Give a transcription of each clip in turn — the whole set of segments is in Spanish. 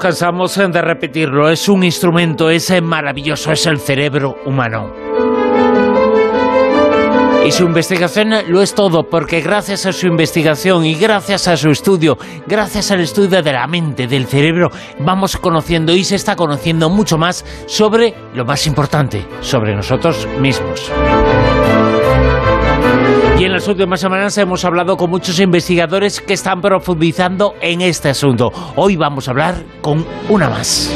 cansamos de repetirlo, es un instrumento, es maravilloso, es el cerebro humano. Y su investigación lo es todo, porque gracias a su investigación y gracias a su estudio, gracias al estudio de la mente, del cerebro, vamos conociendo y se está conociendo mucho más sobre lo más importante, sobre nosotros mismos. Y en las últimas semanas hemos hablado con muchos investigadores que están profundizando en este asunto. Hoy vamos a hablar con una más.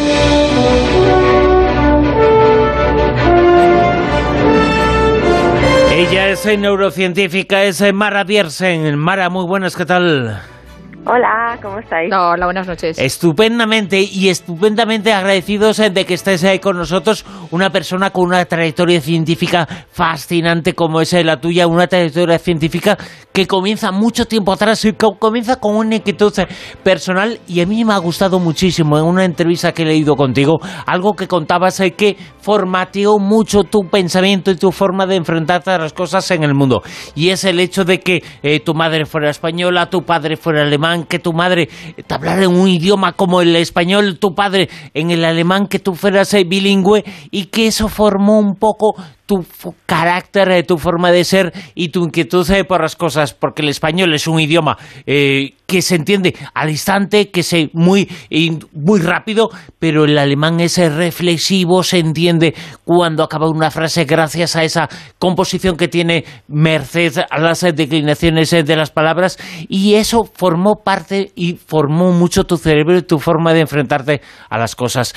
Ella es neurocientífica, es Mara Biersen. Mara, muy buenas, ¿qué tal? Hola, ¿cómo estáis? Hola, buenas noches. Estupendamente y estupendamente agradecidos eh, de que estés ahí con nosotros, una persona con una trayectoria científica fascinante como es eh, la tuya, una trayectoria científica que comienza mucho tiempo atrás y que comienza con una inquietud eh, personal y a mí me ha gustado muchísimo en una entrevista que he leído contigo, algo que contabas que formateó mucho tu pensamiento y tu forma de enfrentarte a las cosas en el mundo y es el hecho de que tu madre fuera española, tu padre fuera alemán, que tu madre te hablara en un idioma como el español, tu padre en el alemán, que tú fueras eh, bilingüe y que eso formó un poco tu carácter, eh, tu forma de ser y tu inquietud eh, por las cosas, porque el español es un idioma eh, que se entiende al instante, que es muy, muy rápido, pero el alemán es reflexivo, se entiende cuando acaba una frase gracias a esa composición que tiene merced a las declinaciones de las palabras y eso formó parte y formó mucho tu cerebro y tu forma de enfrentarte a las cosas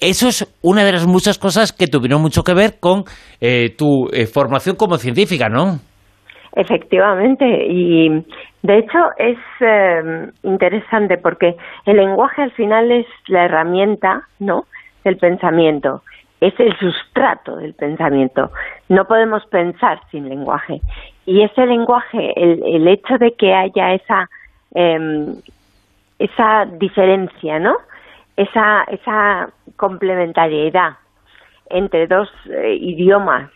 eso es una de las muchas cosas que tuvieron mucho que ver con eh, tu eh, formación como científica, ¿no? Efectivamente, y de hecho es eh, interesante porque el lenguaje al final es la herramienta, ¿no? Del pensamiento, es el sustrato del pensamiento. No podemos pensar sin lenguaje. Y ese lenguaje, el, el hecho de que haya esa, em, esa diferencia, ¿no? Esa, esa complementariedad entre dos eh, idiomas,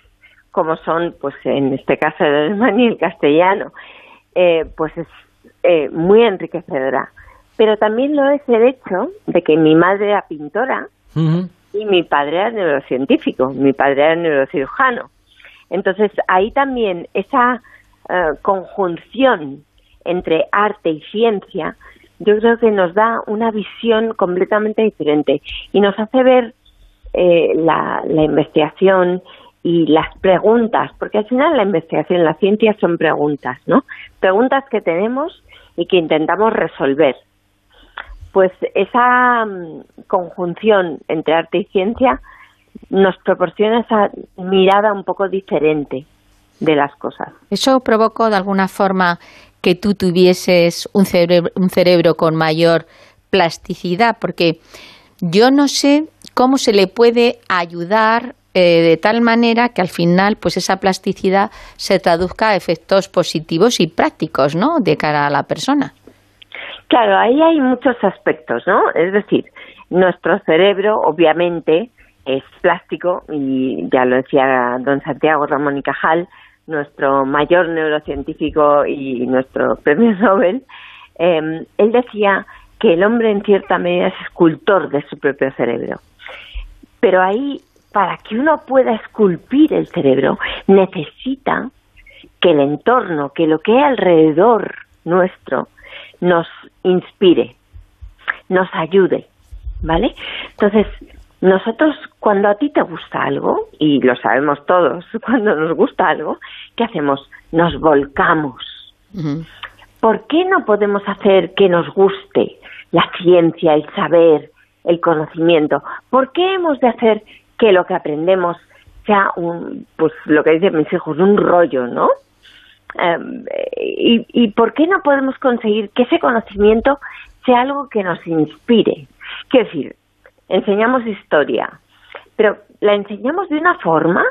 como son, pues en este caso el alemán y el castellano, eh, pues es eh, muy enriquecedora. Pero también lo es el hecho de que mi madre era pintora y mi padre era neurocientífico, mi padre era neurocirujano. Entonces ahí también esa conjunción entre arte y ciencia yo creo que nos da una visión completamente diferente y nos hace ver eh, la, investigación y las preguntas, porque al final la investigación, la ciencia son preguntas, ¿no? Preguntas que tenemos y que intentamos resolver. Pues esa mm, conjunción entre arte y ciencia nos proporciona esa mirada un poco diferente de las cosas. Eso provocó de alguna forma que tú tuvieses un cerebro, un cerebro con mayor plasticidad, porque yo no sé cómo se le puede ayudar eh, de tal manera que al final pues esa plasticidad se traduzca a efectos positivos y prácticos, ¿no? De cara a la persona. Claro, ahí hay muchos aspectos, ¿no? Es decir, nuestro cerebro obviamente es plástico y ya lo decía don Santiago Ramón y Cajal, nuestro mayor neurocientífico y nuestro premio Nobel, em, él decía que el hombre en cierta medida es escultor de su propio cerebro. Pero ahí, para que uno pueda esculpir el cerebro, necesita que el entorno, que lo que hay alrededor nuestro, nos inspire, nos ayude, ¿vale? Entonces, nosotros, cuando a ti te gusta algo, y lo sabemos todos, cuando nos gusta algo, ¿qué hacemos? Nos volcamos. ¿Por qué no podemos hacer que nos guste la ciencia, el saber, el conocimiento? ¿Por qué hemos de hacer que lo que aprendemos sea un, pues lo que dicen mis hijos, un rollo, ¿no? Em, y, ¿Y por qué no podemos conseguir que ese conocimiento sea algo que nos inspire? Quiero decir, enseñamos historia, pero la enseñamos de una forma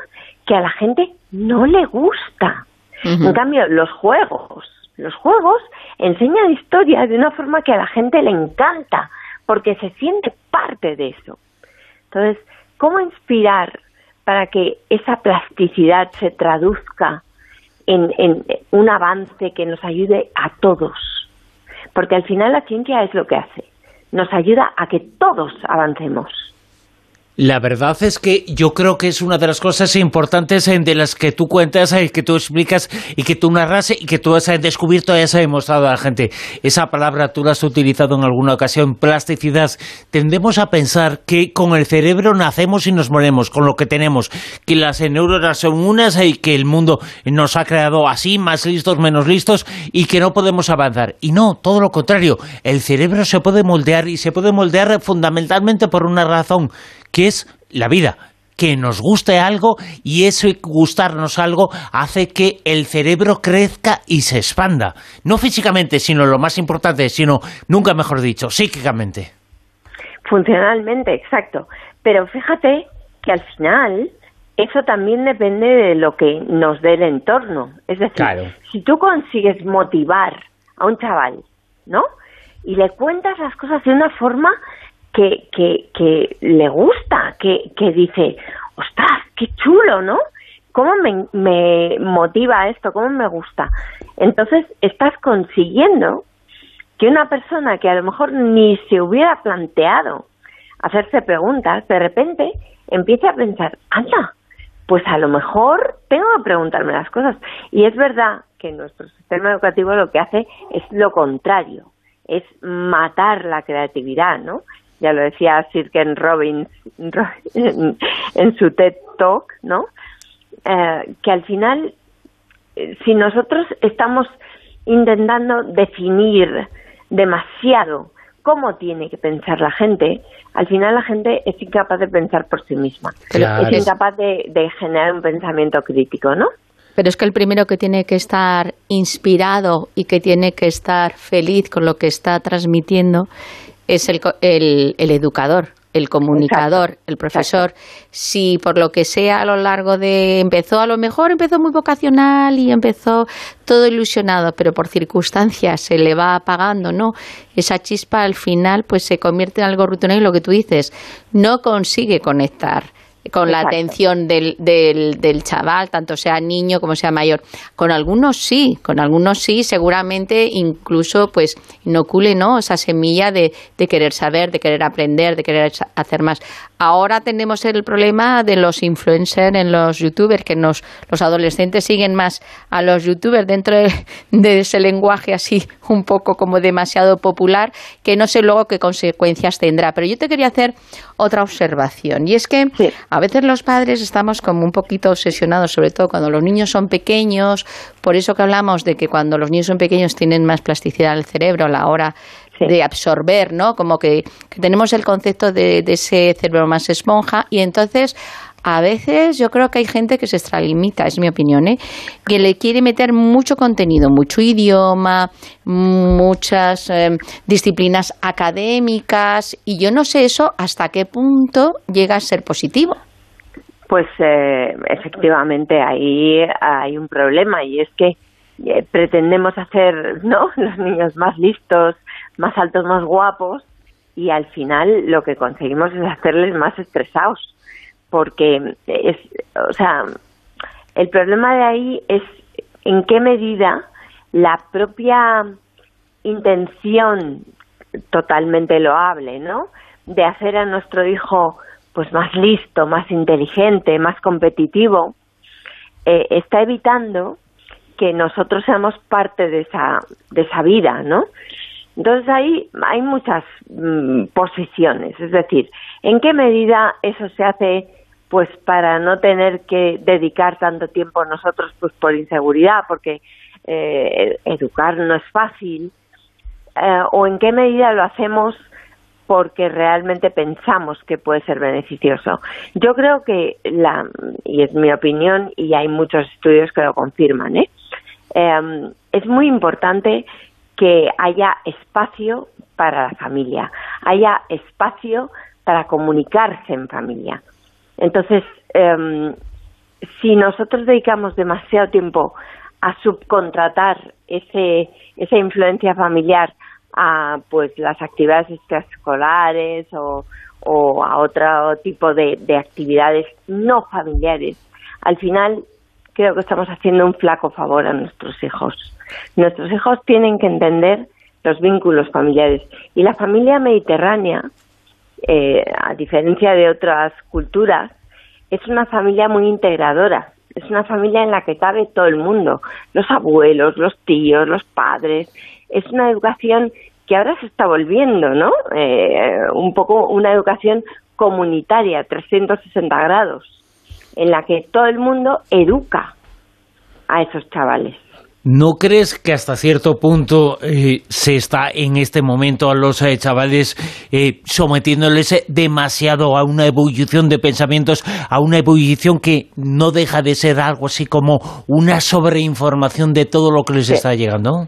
que a la gente no le gusta. En cambio, los juegos, los juegos enseñan historia de una forma que a la gente le encanta, porque se siente parte de eso. Entonces, ¿cómo inspirar para que esa plasticidad se traduzca en, en un avance que nos ayude a todos? Porque al final la ciencia es lo que hace nos ayuda a que todos avancemos. La verdad es que yo creo que es una de las cosas importantes eh, de las que tú cuentas, eh, que tú explicas y que tú narras y que tú has eh, descubierto y has demostrado a la gente. Esa palabra tú la has utilizado en alguna ocasión, plasticidad. Tendemos a pensar que con el cerebro nacemos y nos moremos, con lo que tenemos, que las neuronas son unas y que el mundo nos ha creado así, más listos, menos listos y que no podemos avanzar. Y no, todo lo contrario, el cerebro se puede moldear y se puede moldear fundamentalmente por una razón que es la vida, que nos guste algo y eso gustarnos algo hace que el cerebro crezca y se expanda. No físicamente, sino lo más importante, sino, nunca mejor dicho, psíquicamente. Funcionalmente, exacto. Pero fíjate que al final eso también depende de lo que nos dé el entorno. Es decir, si tú consigues motivar a un chaval, ¿no? Y le cuentas las cosas de una forma que, que, le gusta, que, que dice, ostras, qué chulo, ¿no? ¿Cómo me, me motiva esto? ¿Cómo me gusta? Entonces estás consiguiendo que una persona que a lo mejor ni se hubiera planteado hacerse preguntas, de repente empiece a pensar, anda, pues a lo mejor tengo que preguntarme las cosas. Y es verdad que nuestro sistema educativo lo que hace es lo contrario, es matar la creatividad, ¿no? Ya lo decía Sir Ken Robbins en, su TED Talk, ¿no? Eh, que al final, eh, si nosotros estamos intentando definir demasiado cómo tiene que pensar la gente, al final la gente es incapaz de pensar por sí misma. Es incapaz de, de generar un pensamiento crítico, ¿no? Pero es que el primero que tiene que estar inspirado y que tiene que estar feliz con lo que está transmitiendo es el, el, educador, el comunicador, el profesor, si por lo que sea a lo largo de empezó a lo mejor empezó muy vocacional y empezó todo ilusionado, pero por circunstancias se le va apagando, ¿no? Esa chispa al final pues se convierte en algo rutinario. Y lo que tú dices, no consigue conectar con la atención del, del, del, chaval, tanto sea niño como sea mayor. Con algunos sí, con algunos sí, seguramente incluso pues inocule ¿no? esa semilla de, de querer saber, de querer aprender, de querer hacer más. Ahora tenemos el problema de los influencers en los youtubers, que nos, los adolescentes siguen más a los youtubers dentro de, ese lenguaje así un poco como demasiado popular, que no sé luego qué consecuencias tendrá. Pero yo te quería hacer otra observación, y es que a veces los padres estamos como un poquito obsesionados, sobre todo cuando los niños son pequeños, por eso que hablamos de que cuando los niños son pequeños tienen más plasticidad del cerebro a la hora de absorber, ¿no? Como que, tenemos el concepto de, ese cerebro más esponja y entonces a veces yo creo que hay gente que se extralimita, es mi opinión, ¿eh? que le quiere meter mucho contenido, mucho idioma, muchas em, disciplinas académicas y yo no sé eso hasta qué punto llega a ser positivo. Pues eh, efectivamente ahí hay un problema y es que eh, pretendemos hacer ¿no? los niños más listos, más altos, más guapos, y al final lo que conseguimos es hacerles más estresados, porque es, o sea, el problema de ahí es en qué medida la propia intención totalmente loable, ¿no? De hacer a nuestro hijo pues más listo, más inteligente, más competitivo, eh, está evitando que nosotros seamos parte de esa, de esa vida, ¿no? Entonces ahí hay muchas mm, posiciones, es decir, ¿en qué medida eso se hace pues para no tener que dedicar tanto tiempo nosotros pues por inseguridad, porque eh, educar no es fácil, eh, o en qué medida lo hacemos porque realmente pensamos que puede ser beneficioso. Yo creo que, la, y es mi opinión, y hay muchos estudios que lo confirman, ¿eh? eh es muy importante que haya espacio para la familia, haya espacio para comunicarse en familia. Entonces, em, si nosotros dedicamos demasiado tiempo a subcontratar ese, esa influencia familiar a pues las actividades extraescolares o, o a otro tipo de actividades no familiares, al final creo que estamos haciendo un flaco favor a nuestros hijos. Nuestros hijos tienen que entender los vínculos familiares. Y la familia mediterránea, eh, a diferencia de otras culturas, es una familia muy integradora. Es una familia en la que cabe todo el mundo, los abuelos, los tíos, los padres. Es una educación que ahora se está volviendo, ¿no? Eh, un poco una educación comunitaria, 360 grados, en la que todo el mundo educa a esos chavales. ¿No crees que hasta cierto punto eh, se está en este momento a los eh, chavales eh, sometiéndoles demasiado a una ebullición de pensamientos, a una ebullición que no deja de ser algo así como una sobreinformación de todo lo que les está llegando?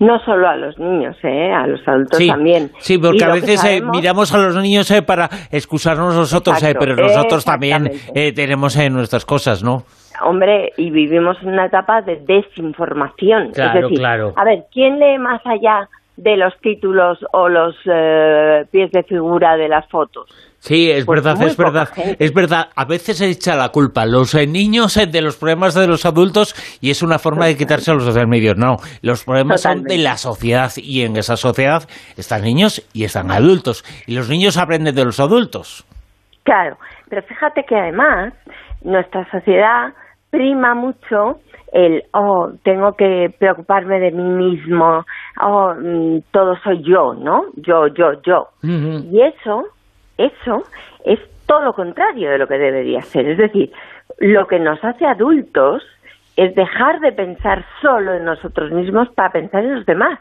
no solo a los niños, ¿eh? a los adultos también. Sí, porque a veces miramos a los niños para excusarnos nosotros, pero nosotros también tenemos nuestras cosas, ¿no? Hombre, y vivimos en una etapa de desinformación. Claro, es decir, claro. a ver, ¿quién lee más allá de los títulos o los eh, pies de figura de las fotos? Sí, es pues verdad, es verdad, es verdad. A veces se echa la culpa los eh, niños eh, de los problemas de los adultos y es una forma de quitarse los social medios. No, los problemas son de la sociedad y en esa sociedad están niños y están adultos y los niños aprenden de los adultos. Claro, pero fíjate que además nuestra sociedad prima mucho el, oh, tengo que preocuparme de mí mismo, oh, mm, todo soy yo, ¿no? Yo, yo, yo. Y eso, eso es todo lo contrario de lo que debería ser. Es decir, lo que nos hace adultos es dejar de pensar solo en nosotros mismos para pensar en los demás.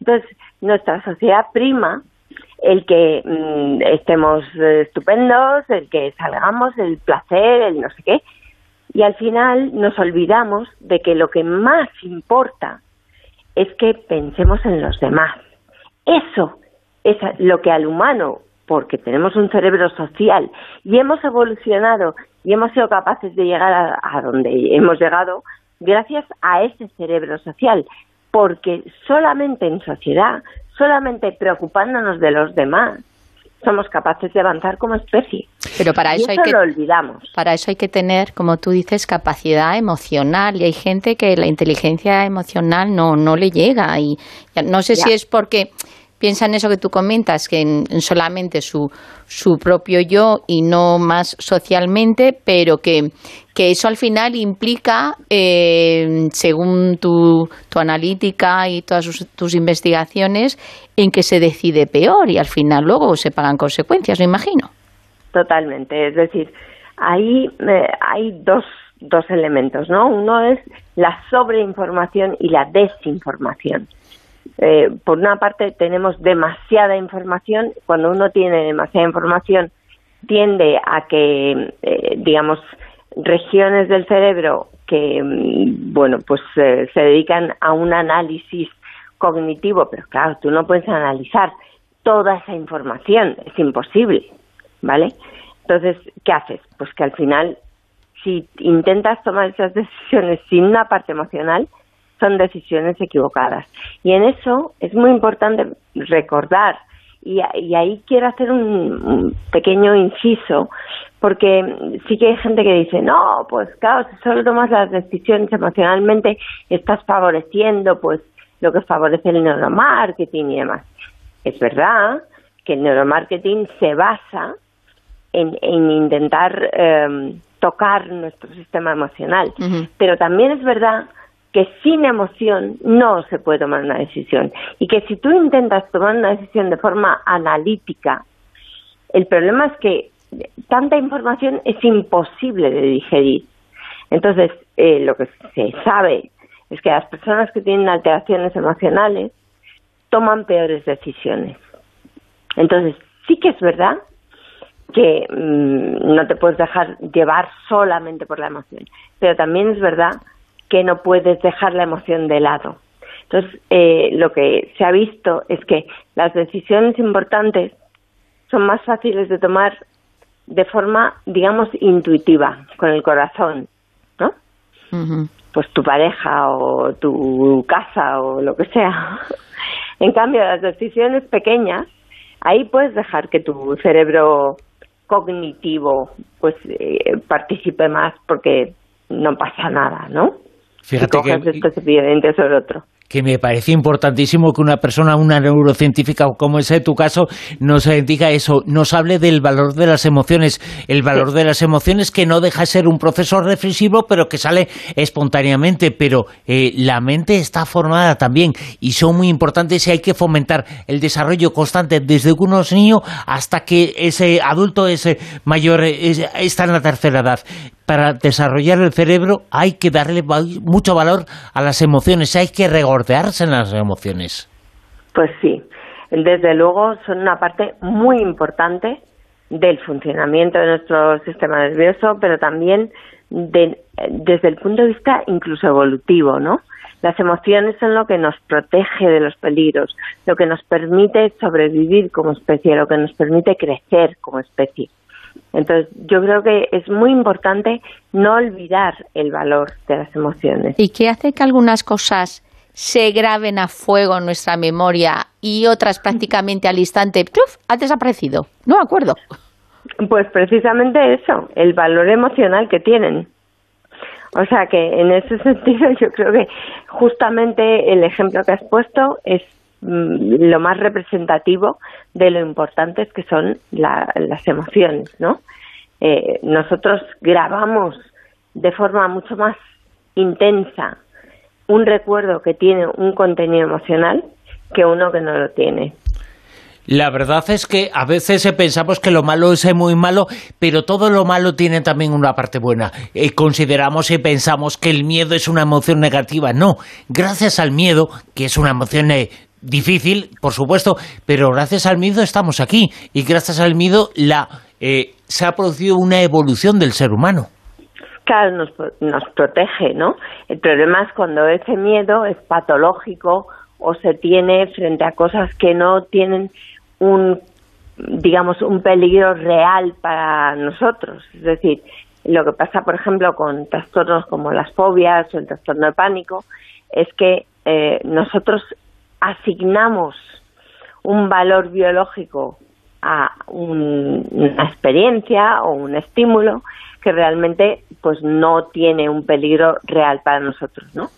Entonces, nuestra sociedad prima el que mm, estemos estupendos, el que salgamos, el placer, el no sé qué, y al final nos olvidamos de que lo que más importa es que pensemos en los demás. Eso es lo que al humano, porque tenemos un cerebro social y hemos evolucionado y hemos sido capaces de llegar a, donde hemos llegado gracias a ese cerebro social, porque solamente en sociedad, solamente preocupándonos de los demás, somos capaces de avanzar como especie. Pero para eso, hay que lo olvidamos. Para eso hay que tener, como tú dices, capacidad emocional y hay gente que la inteligencia emocional no no le llega y no sé si es porque piensa en eso que tú comentas, que en, solamente su, su propio yo y no más socialmente, pero que, que eso al final implica, eh, según tu, tu analítica y todas tus investigaciones, en que se decide peor y al final luego se pagan consecuencias, me imagino. Totalmente, es decir, ahí eh, hay dos, dos elementos, ¿no? Uno es la sobreinformación y la desinformación. Eh, por una parte tenemos demasiada información, cuando uno tiene demasiada información tiende a que, eh, digamos, regiones del cerebro que, mm, bueno, pues eh, se dedican a un análisis cognitivo, pero claro, tú no puedes analizar toda esa información, es imposible, ¿vale? Entonces, ¿qué haces? Pues que al final, si intentas tomar esas decisiones sin una parte emocional, son decisiones equivocadas. Y en eso es muy importante recordar, y, ahí quiero hacer un, pequeño inciso, porque sí que hay gente que dice, no, pues claro, si solo tomas las decisiones emocionalmente, estás favoreciendo pues lo que favorece el neuromarketing y demás. Es verdad que el neuromarketing se basa en, intentar em, tocar nuestro sistema emocional, pero también es verdad que sin emoción no se puede tomar una decisión y que si tú intentas tomar una decisión de forma analítica, el problema es que tanta información es imposible de digerir. Entonces, eh, lo que se sabe es que las personas que tienen alteraciones emocionales toman peores decisiones. Entonces, sí que es verdad que mm, no te puedes dejar llevar solamente por la emoción, pero también es verdad que no puedes dejar la emoción de lado. Entonces, eh, lo que se ha visto es que las decisiones importantes son más fáciles de tomar de forma, digamos, intuitiva, con el corazón, ¿no? Pues tu pareja o tu casa o lo que sea. en cambio, las decisiones pequeñas, ahí puedes dejar que tu cerebro cognitivo pues eh, participe más porque no pasa nada, ¿no? Fíjate que, sobre otro. que me parece importantísimo que una persona, una neurocientífica, como es tu caso, nos diga eso, nos hable del valor de las emociones. El valor de las emociones que no deja de ser un proceso reflexivo, pero que sale espontáneamente. Pero eh, la mente está formada también y son muy importantes y hay que fomentar el desarrollo constante desde que uno es niño hasta que ese adulto, ese mayor, está en la tercera edad para desarrollar el cerebro hay que darle mucho valor a las emociones, hay que regordearse en las emociones. Pues sí, desde luego son una parte muy importante del funcionamiento de nuestro sistema nervioso, pero también desde el punto de vista incluso evolutivo, ¿no? Las emociones son lo que nos protege de los peligros, lo que nos permite sobrevivir como especie, lo que nos permite crecer como especie. Entonces, yo creo que es muy importante no olvidar el valor de las emociones. ¿Y qué hace que algunas cosas se graben a fuego en nuestra memoria y otras prácticamente al instante ¡puf! ha desaparecido? No me acuerdo. Pues precisamente eso, el valor emocional que tienen. O sea que en ese sentido yo creo que justamente el ejemplo que has puesto es lo más representativo de lo importantes que son las emociones, ¿no? Eh, nosotros grabamos de forma mucho más intensa un recuerdo que tiene un contenido emocional que uno que no lo tiene. La verdad es que a veces pensamos que lo malo es muy malo, pero todo lo malo tiene también una parte buena. Eh, consideramos y pensamos que el miedo es una emoción negativa. No, gracias al miedo, que es una emoción eh, difícil, por supuesto, pero gracias al miedo estamos aquí y gracias al miedo la, eh, se ha producido una evolución del ser humano. Claro, nos, nos protege, ¿no? El problema es cuando ese miedo es patológico o se tiene frente a cosas que no tienen un, digamos, un peligro real para nosotros. Es decir, lo que pasa, por ejemplo, con trastornos como las fobias o el trastorno de pánico, es que eh, nosotros asignamos un valor biológico a una experiencia o un estímulo que realmente pues no tiene un peligro real para nosotros, ¿no?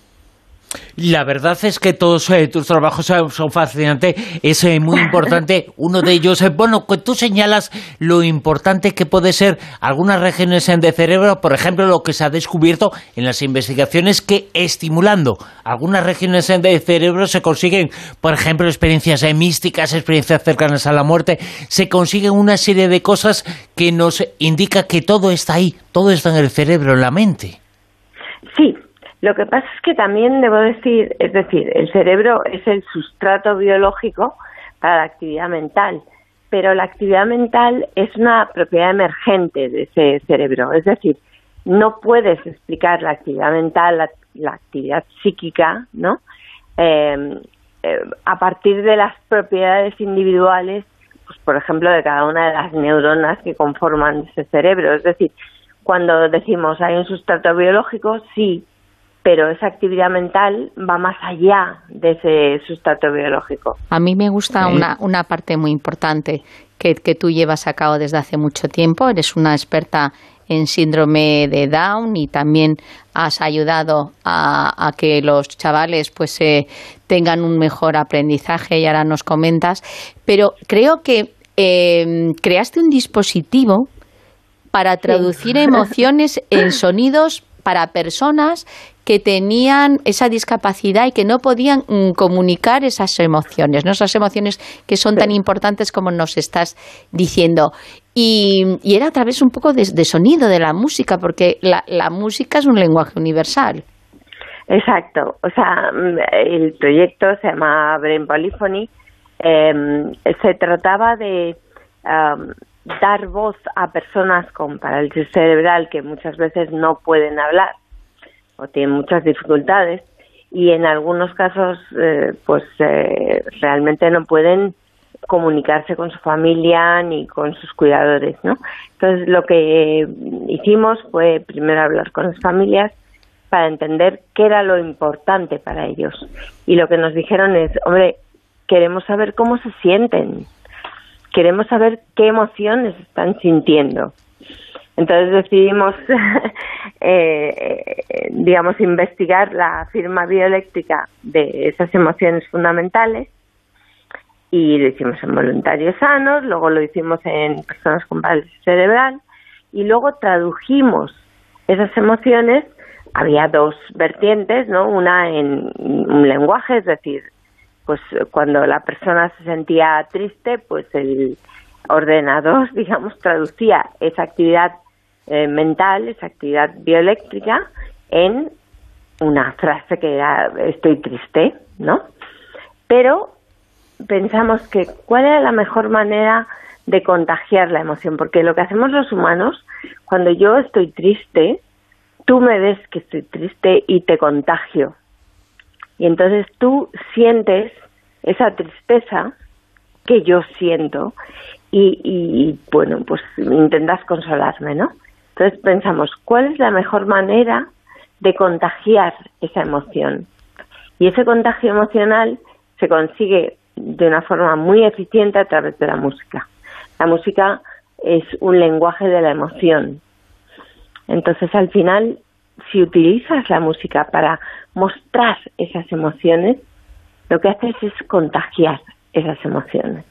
La verdad es que todos eh, tus trabajos son, fascinantes, es eh, muy importante. Uno de ellos, eh, bueno, tú señalas lo importante que puede ser algunas regiones de cerebro, por ejemplo, lo que se ha descubierto en las investigaciones que estimulando algunas regiones de cerebro se consiguen, por ejemplo, experiencias místicas, experiencias cercanas a la muerte, se consiguen una serie de cosas que nos indica que todo está ahí, todo está en el cerebro, en la mente. Sí, lo que pasa es que también debo decir, es decir, el cerebro es el sustrato biológico para la actividad mental, pero la actividad mental es una propiedad emergente de ese cerebro, es decir, no puedes explicar la actividad mental, la, actividad psíquica, ¿no? Em, eh, a partir de las propiedades individuales, pues por ejemplo, de cada una de las neuronas que conforman ese cerebro. Es decir, cuando decimos hay un sustrato biológico, sí, pero esa actividad mental va más allá de ese sustrato biológico. A mí me gusta una, una parte muy importante que, que tú llevas a cabo desde hace mucho tiempo. Eres una experta en síndrome de Down y también has ayudado a, que los chavales pues eh, tengan un mejor aprendizaje y ahora nos comentas. Pero creo que eh, creaste un dispositivo para traducir emociones en sonidos para personas que tenían esa discapacidad y que no podían mm, comunicar esas emociones, ¿no? esas emociones que son tan importantes como nos estás diciendo. Y, era a través un poco de, sonido de la música, porque la, música es un lenguaje universal. Exacto, o sea, mm, el proyecto se llama Brain Polyphony, em, se trataba de dar voz a personas con parálisis cerebral que muchas veces no pueden hablar o tienen muchas dificultades y en algunos casos eh, pues eh, realmente no pueden comunicarse con su familia ni con sus cuidadores, ¿no? Entonces lo que hicimos fue primero hablar con las familias para entender qué era lo importante para ellos y lo que nos dijeron es, hombre, queremos saber cómo se sienten, queremos saber qué emociones están sintiendo. Entonces decidimos, eh, digamos, investigar la firma bioeléctrica de esas emociones fundamentales y lo hicimos en voluntarios sanos, luego lo hicimos en personas con parálisis cerebral y luego tradujimos esas emociones. Había dos vertientes, ¿no? Una en un lenguaje, es decir, pues cuando la persona se sentía triste, pues el ordenador, digamos, traducía esa actividad eh, mental, esa actividad bioeléctrica, en una frase que era estoy triste, ¿no? Pero pensamos que cuál era la mejor manera de contagiar la emoción, porque lo que hacemos los humanos, cuando yo estoy triste, tú me ves que estoy triste y te contagio. Y entonces tú sientes esa tristeza que yo siento y, y bueno, pues intentas consolarme, ¿no? Entonces pensamos, ¿cuál es la mejor manera de contagiar esa emoción? Y ese contagio emocional se consigue de una forma muy eficiente a través de la música. La música es un lenguaje de la emoción. Entonces, al final, si utilizas la música para mostrar esas emociones, lo que haces es contagiar esas emociones.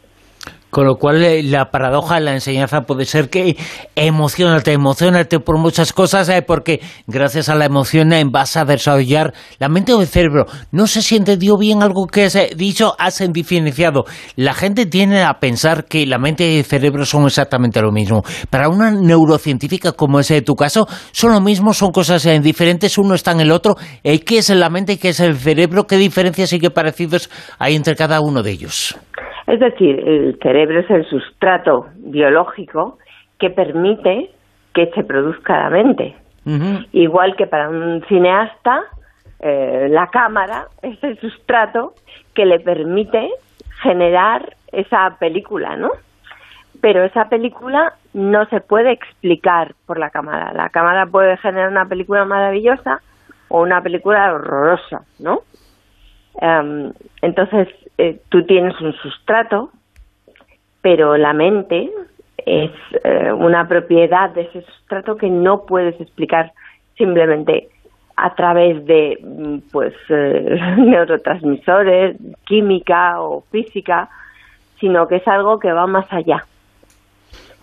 Con lo cual, eh, la paradoja de la enseñanza puede ser que emocionate, emocionate por muchas cosas, eh, porque gracias a la emoción eh, vas a desarrollar la mente o el cerebro. No sé si entendió bien algo que has dicho, has diferenciado. La gente tiene a pensar que la mente y el cerebro son exactamente lo mismo. Para una neurocientífica como de tu caso, son lo mismo, son cosas diferentes, uno está en el otro. ¿Qué es la mente y qué es el cerebro? ¿Qué diferencias y qué parecidos hay entre cada uno de ellos? Es decir, el cerebro es el sustrato biológico que permite que se produzca la mente. Igual que para un cineasta, eh, la cámara es el sustrato que le permite generar esa película, ¿no? Pero esa película no se puede explicar por la cámara. La cámara puede generar una película maravillosa o una película horrorosa, ¿no? Em, entonces, eh, tú tienes un sustrato, pero la mente es eh, una propiedad de ese sustrato que no puedes explicar simplemente a través de mm, pues eh, neurotransmisores, química o física, sino que es algo que va más allá.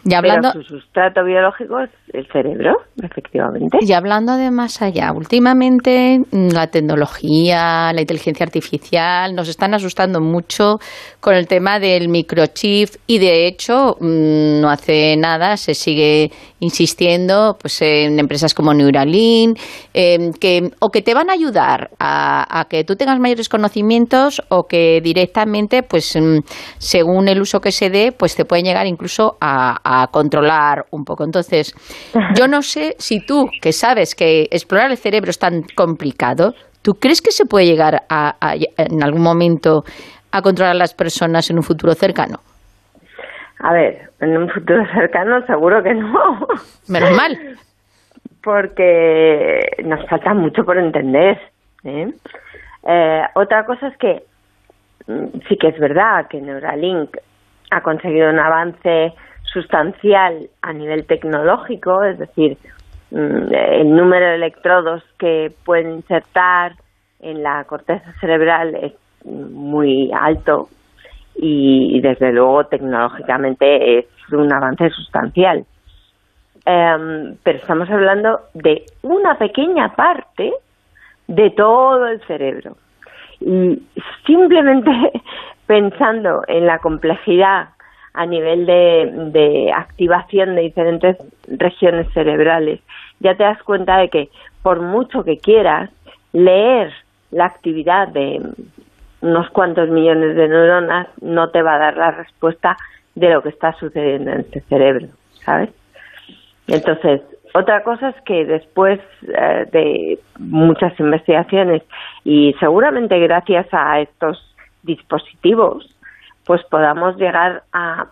Y hablando... Pero su sustrato biológico es el cerebro, efectivamente. Y hablando de más allá, últimamente mm, la tecnología, la inteligencia artificial nos están asustando mucho con el tema del microchip y de hecho mm, no hace nada se sigue insistiendo pues en empresas como Neuralink em, que o que te van a ayudar a, que tú tengas mayores conocimientos o que directamente pues mm, según el uso que se dé pues te pueden llegar incluso a a controlar un poco. Entonces, yo no sé si tú, que sabes que explorar el cerebro es tan complicado, ¿tú crees que se puede llegar a, en algún momento a controlar a las personas en un futuro cercano? A ver, en un futuro cercano seguro que no. Menos mal. Porque nos falta mucho por entender. ¿eh? Eh, otra cosa es que mm, sí que es verdad que Neuralink ha conseguido un avance sustancial a nivel tecnológico, es decir, mm, el número de electrodos que pueden insertar en la corteza cerebral es muy alto y, desde luego tecnológicamente es un avance sustancial. Em, pero estamos hablando de una pequeña parte de todo el cerebro. Y simplemente pensando en la complejidad a nivel de, activación de diferentes regiones cerebrales, ya te das cuenta de que por mucho que quieras leer la actividad de unos cuantos millones de neuronas, no te va a dar la respuesta de lo que está sucediendo en este cerebro, ¿sabes? Entonces, otra cosa es que después eh, de muchas investigaciones y seguramente gracias a estos dispositivos, pues podamos llegar a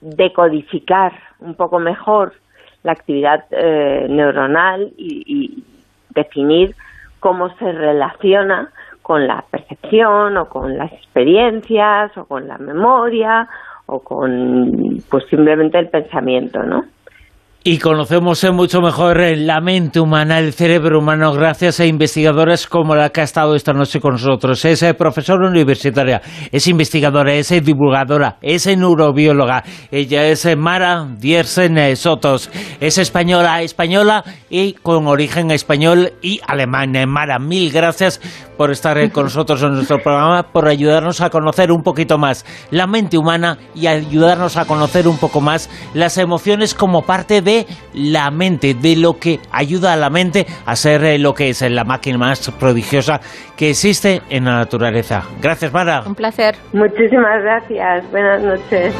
decodificar un poco mejor la actividad eh, neuronal y, definir cómo se relaciona con la percepción o con las experiencias o con la memoria o con pues simplemente el pensamiento, ¿no? Y conocemos mucho mejor la mente humana, el cerebro humano, gracias a investigadores como la que ha estado esta noche con nosotros. Es eh, profesora universitaria, es investigadora, es divulgadora, es neurobióloga. Ella es eh, Mara Diersen eh, Sotos. Es española, española y con origen español y alemán. Mara, mil gracias por estar con nosotros en nuestro programa, por ayudarnos a conocer un poquito más la mente humana y ayudarnos a conocer un poco más las emociones como parte de la mente, de lo que ayuda a la mente a ser eh, lo que es eh, la máquina más prodigiosa que existe en la naturaleza. Gracias, Mara. Un placer. Muchísimas gracias. Buenas noches.